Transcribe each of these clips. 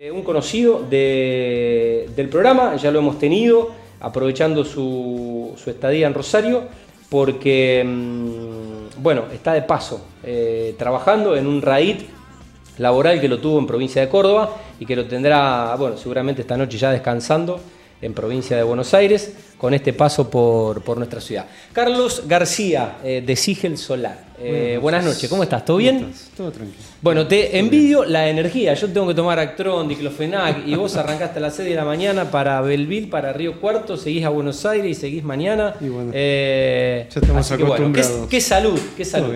Un conocido del programa, ya lo hemos tenido, aprovechando su, estadía en Rosario, porque, mm, bueno, está de paso, eh, trabajando en un RAID laboral que lo tuvo en provincia de Córdoba y que lo tendrá, bueno, seguramente esta noche ya descansando en provincia de Buenos Aires, con este paso por, nuestra ciudad. Carlos García, eh, de Sigel Solar. Eh, buenas, noches, ¿cómo estás? ¿Todo bien? Todo tranquilo. Bueno, te envidio la energía. Yo tengo que tomar Actron, Diclofenac, y vos arrancaste a las 6 de la mañana para Belville, para Río Cuarto, seguís a Buenos Aires y seguís mañana. Y bueno, eh, ya estamos acostumbrados. qué, salud, qué salud.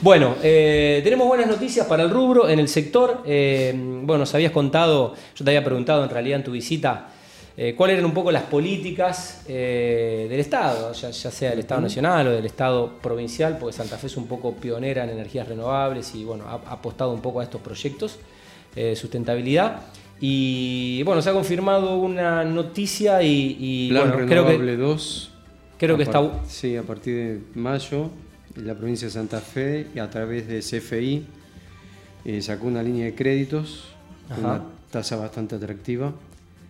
Bueno, tenemos buenas noticias para el rubro en el sector. bueno, nos habías contado, yo te había preguntado en realidad en tu visita eh, cuáles eran un poco las políticas eh, del Estado, ya, sea del Estado Nacional o del Estado provincial, porque Santa Fe es un poco pionera en energías renovables y bueno, ha, apostado un poco a estos proyectos eh, sustentabilidad. Y bueno, se ha confirmado una noticia y, Plan Renovable 2. Creo que está... Sí, a partir de mayo, la provincia de Santa Fe, a través de CFI, sacó una línea de créditos una tasa bastante atractiva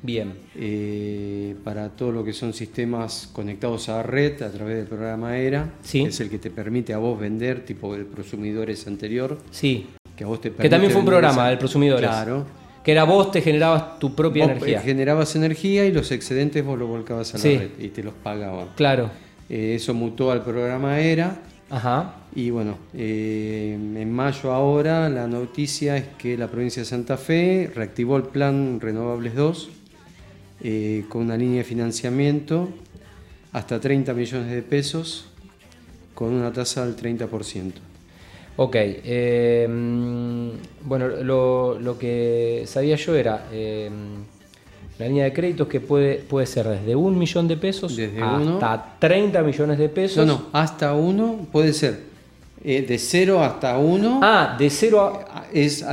Bien. Eh, para todo lo que son sistemas conectados a red a través del programa ERA, sí. es el que te permite a vos vender, tipo el prosumidores anterior. Sí. Que a vos te Que también fue un programa, del prosumidores. Claro. Que era vos te generabas tu propia vos energía. Generabas energía y los excedentes vos los volcabas a la red y te los pagaban. Claro. Eh, eso mutó al programa ERA. Ajá. Y bueno, eh, en mayo ahora la noticia es que la provincia de Santa Fe reactivó el plan Renovables 2 eh, con una línea de financiamiento hasta 30 millones de pesos con una tasa del 30%. Ok, eh, bueno, lo, que sabía yo era eh, la línea de créditos que puede, puede ser desde un millón de pesos hasta 30 millones de pesos. No, no, hasta uno puede ser eh, de 0 hasta 1. Ah, de 0 a. Es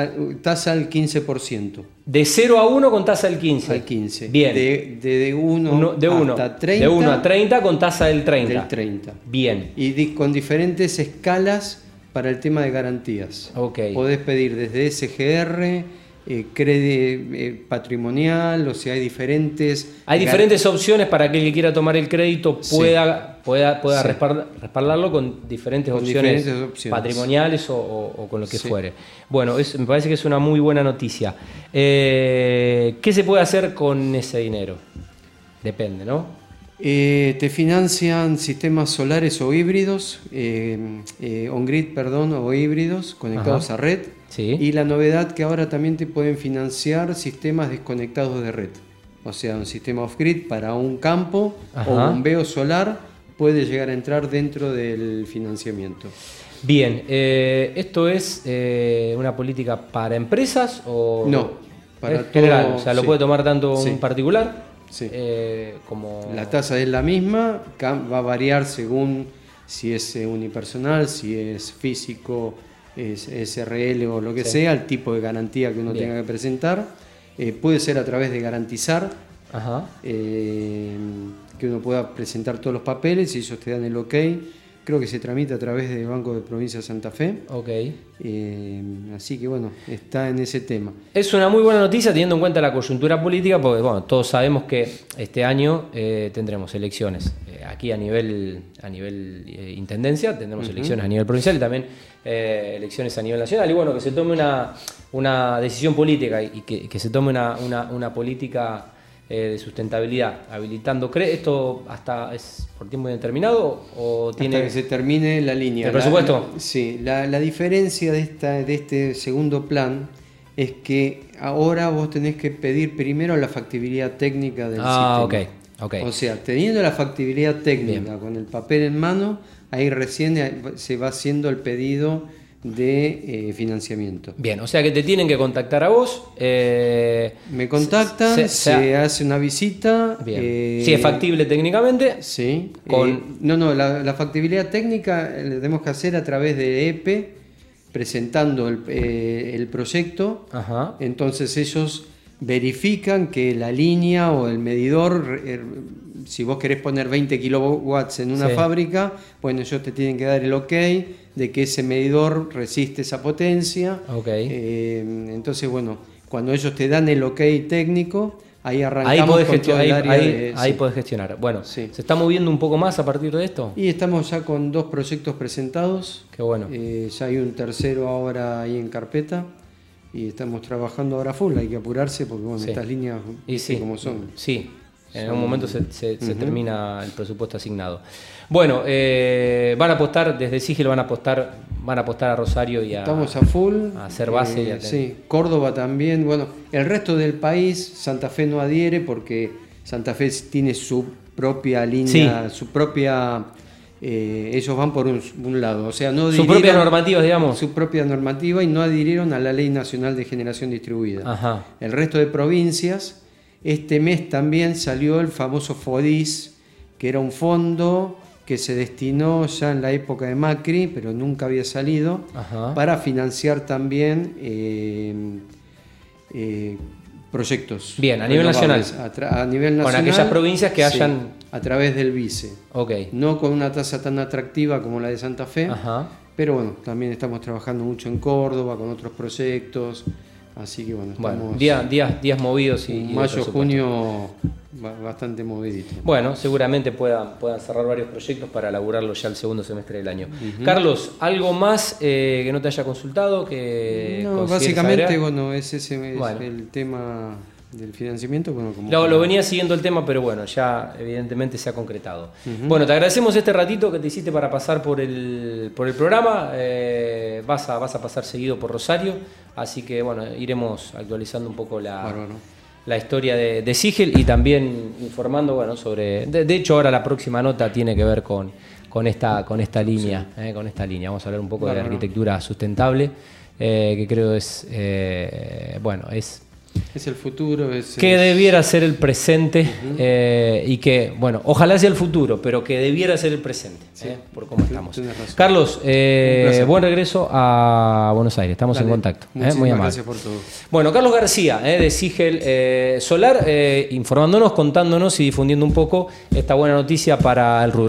tasa al 15%. De 0 a 1 con tasa del 15. Al 15. Bien. De, de, 1 de hasta 30. De 1 a 30 con tasa del 30. Del 30. Bien. Y con diferentes escalas para el tema de garantías. Ok. Podés pedir desde SGR eh, crédito eh, patrimonial, o sea, hay diferentes... Hay diferentes opciones para que el que quiera tomar el crédito pueda, pueda, pueda respaldarlo con diferentes, opciones, patrimoniales o, con lo que fuere. Bueno, me parece que es una muy buena noticia. Eh, ¿Qué se puede hacer con ese dinero? Depende, ¿no? Te financian sistemas solares o híbridos, on-grid, perdón, o híbridos conectados a red. Y la novedad que ahora también te pueden financiar sistemas desconectados de red. O sea, un sistema off-grid para un campo o un bombeo solar puede llegar a entrar dentro del financiamiento. Bien, eh, ¿esto es eh, una política para empresas o...? No, para general, o sea, lo puede tomar tanto un particular sí. Eh, como... La tasa es la misma, va a variar según si es unipersonal, si es físico es SRL o lo que sea, el tipo de garantía que uno tenga que presentar. Eh, puede ser a través de garantizar, eh, que uno pueda presentar todos los papeles y ellos te dan el ok creo que se tramita a través del Banco de Provincia de Santa Fe. Ok. Eh, así que bueno, está en ese tema. Es una muy buena noticia teniendo en cuenta la coyuntura política, porque bueno, todos sabemos que este año eh, tendremos elecciones. Eh, aquí a nivel, a nivel intendencia, tendremos elecciones a nivel provincial y también elecciones a nivel nacional. Y bueno, que se tome una, una decisión política y que, que se tome una, una, una política eh, de sustentabilidad, habilitando. ¿Esto hasta es por tiempo indeterminado o tiene hasta que se termine la línea? ¿El presupuesto? sí, la, diferencia de, esta, de este segundo plan es que ahora vos tenés que pedir primero la factibilidad técnica del ah, sistema. Okay, O sea, teniendo la factibilidad técnica con el papel en mano, ahí recién se va haciendo el pedido de eh, financiamiento. Bien, o sea que te tienen que contactar a vos. Eh, Me contactan, se, hace una visita. Bien. Eh, si es factible técnicamente. Sí. Con... no, no, la, factibilidad técnica la tenemos que hacer a través de EPE, presentando el, el proyecto. Ajá. Entonces ellos verifican que la línea o el medidor, si vos querés poner 20 kilowatts en una fábrica, bueno, ellos te tienen que dar el ok de que ese medidor resiste esa potencia. Okay. Eh, entonces, bueno, cuando ellos te dan el ok técnico, ahí arrancamos ahí podés, con gestionar, todo el ahí, área ahí- de- ahí sí. podés gestionar. Bueno, Sí. ¿se está moviendo un poco más a partir de esto? Y estamos ya con dos proyectos presentados. Qué bueno. Eh, ya hay un tercero ahora ahí en carpeta. Y estamos trabajando ahora full, hay que apurarse porque bueno, Sí. estas líneas Y sí, como son. Sí, en algún momento se, se- se termina el presupuesto asignado. Bueno, eh, van a apostar, desde Sigil van a apostar, van a apostar a Rosario y a, Estamos a full. a hacer base y a Eh, sí, Córdoba también. Bueno, el resto del país, Santa Fe no adhiere porque Santa Fe tiene su propia línea, su propia. eh, ellos van por un, un lado, o sea, no sus adhirieron- propias normativas, digamos. su propia normativa y no adhirieron a la Ley Nacional de Generación Distribuida. Ajá. El resto de provincias, este mes también salió el famoso FODIS, que era un fondo que se destinó ya en la época de Macri, pero nunca había salido, Ajá. para financiar también eh, eh, proyectos. Bien, a nivel renovables. A, nivel Con nacional. aquellas provincias que sí, hayan- a través del vice. Ok. No con una tasa tan atractiva como la de Santa Fe. Ajá. Pero bueno, también estamos trabajando mucho en Córdoba con otros proyectos. Así que bueno, estamos Bueno, día- días, días movidos y, mayo, junio ba- bastante movidito. Bueno, seguramente puedan, puedan cerrar varios proyectos para elaborarlo ya el segundo semestre del año. Carlos, ¿algo más eh, que no te haya consultado? Que No, básicamente, agregar? bueno, es ese es Bueno. el tema del financiamiento. Bueno, como Lo, lo venía siguiendo el tema, pero bueno, ya evidentemente se ha concretado. Bueno, te agradecemos este ratito que te hiciste para pasar por el, por el programa. Eh, vas, a, vas a pasar seguido por Rosario, así que bueno, iremos actualizando un poco la, la historia de, de Sigel y también informando bueno, sobre... De, de hecho, ahora la próxima nota tiene que ver con, con, esta, con esta línea. eh, con esta línea. Vamos a hablar un poco de la arquitectura sustentable, eh, que creo es... eh, bueno, es Es el futuro. Es, que debiera ser el presente eh, y que, bueno, ojalá sea el futuro, pero que debiera ser el presente, eh, por cómo estamos. Carlos, eh, buen regreso a Buenos Aires, estamos en contacto. muy amable. gracias por todo. Bueno, Carlos García, de Sigel Solar, informándonos, contándonos y difundiendo un poco esta buena noticia para el rubro.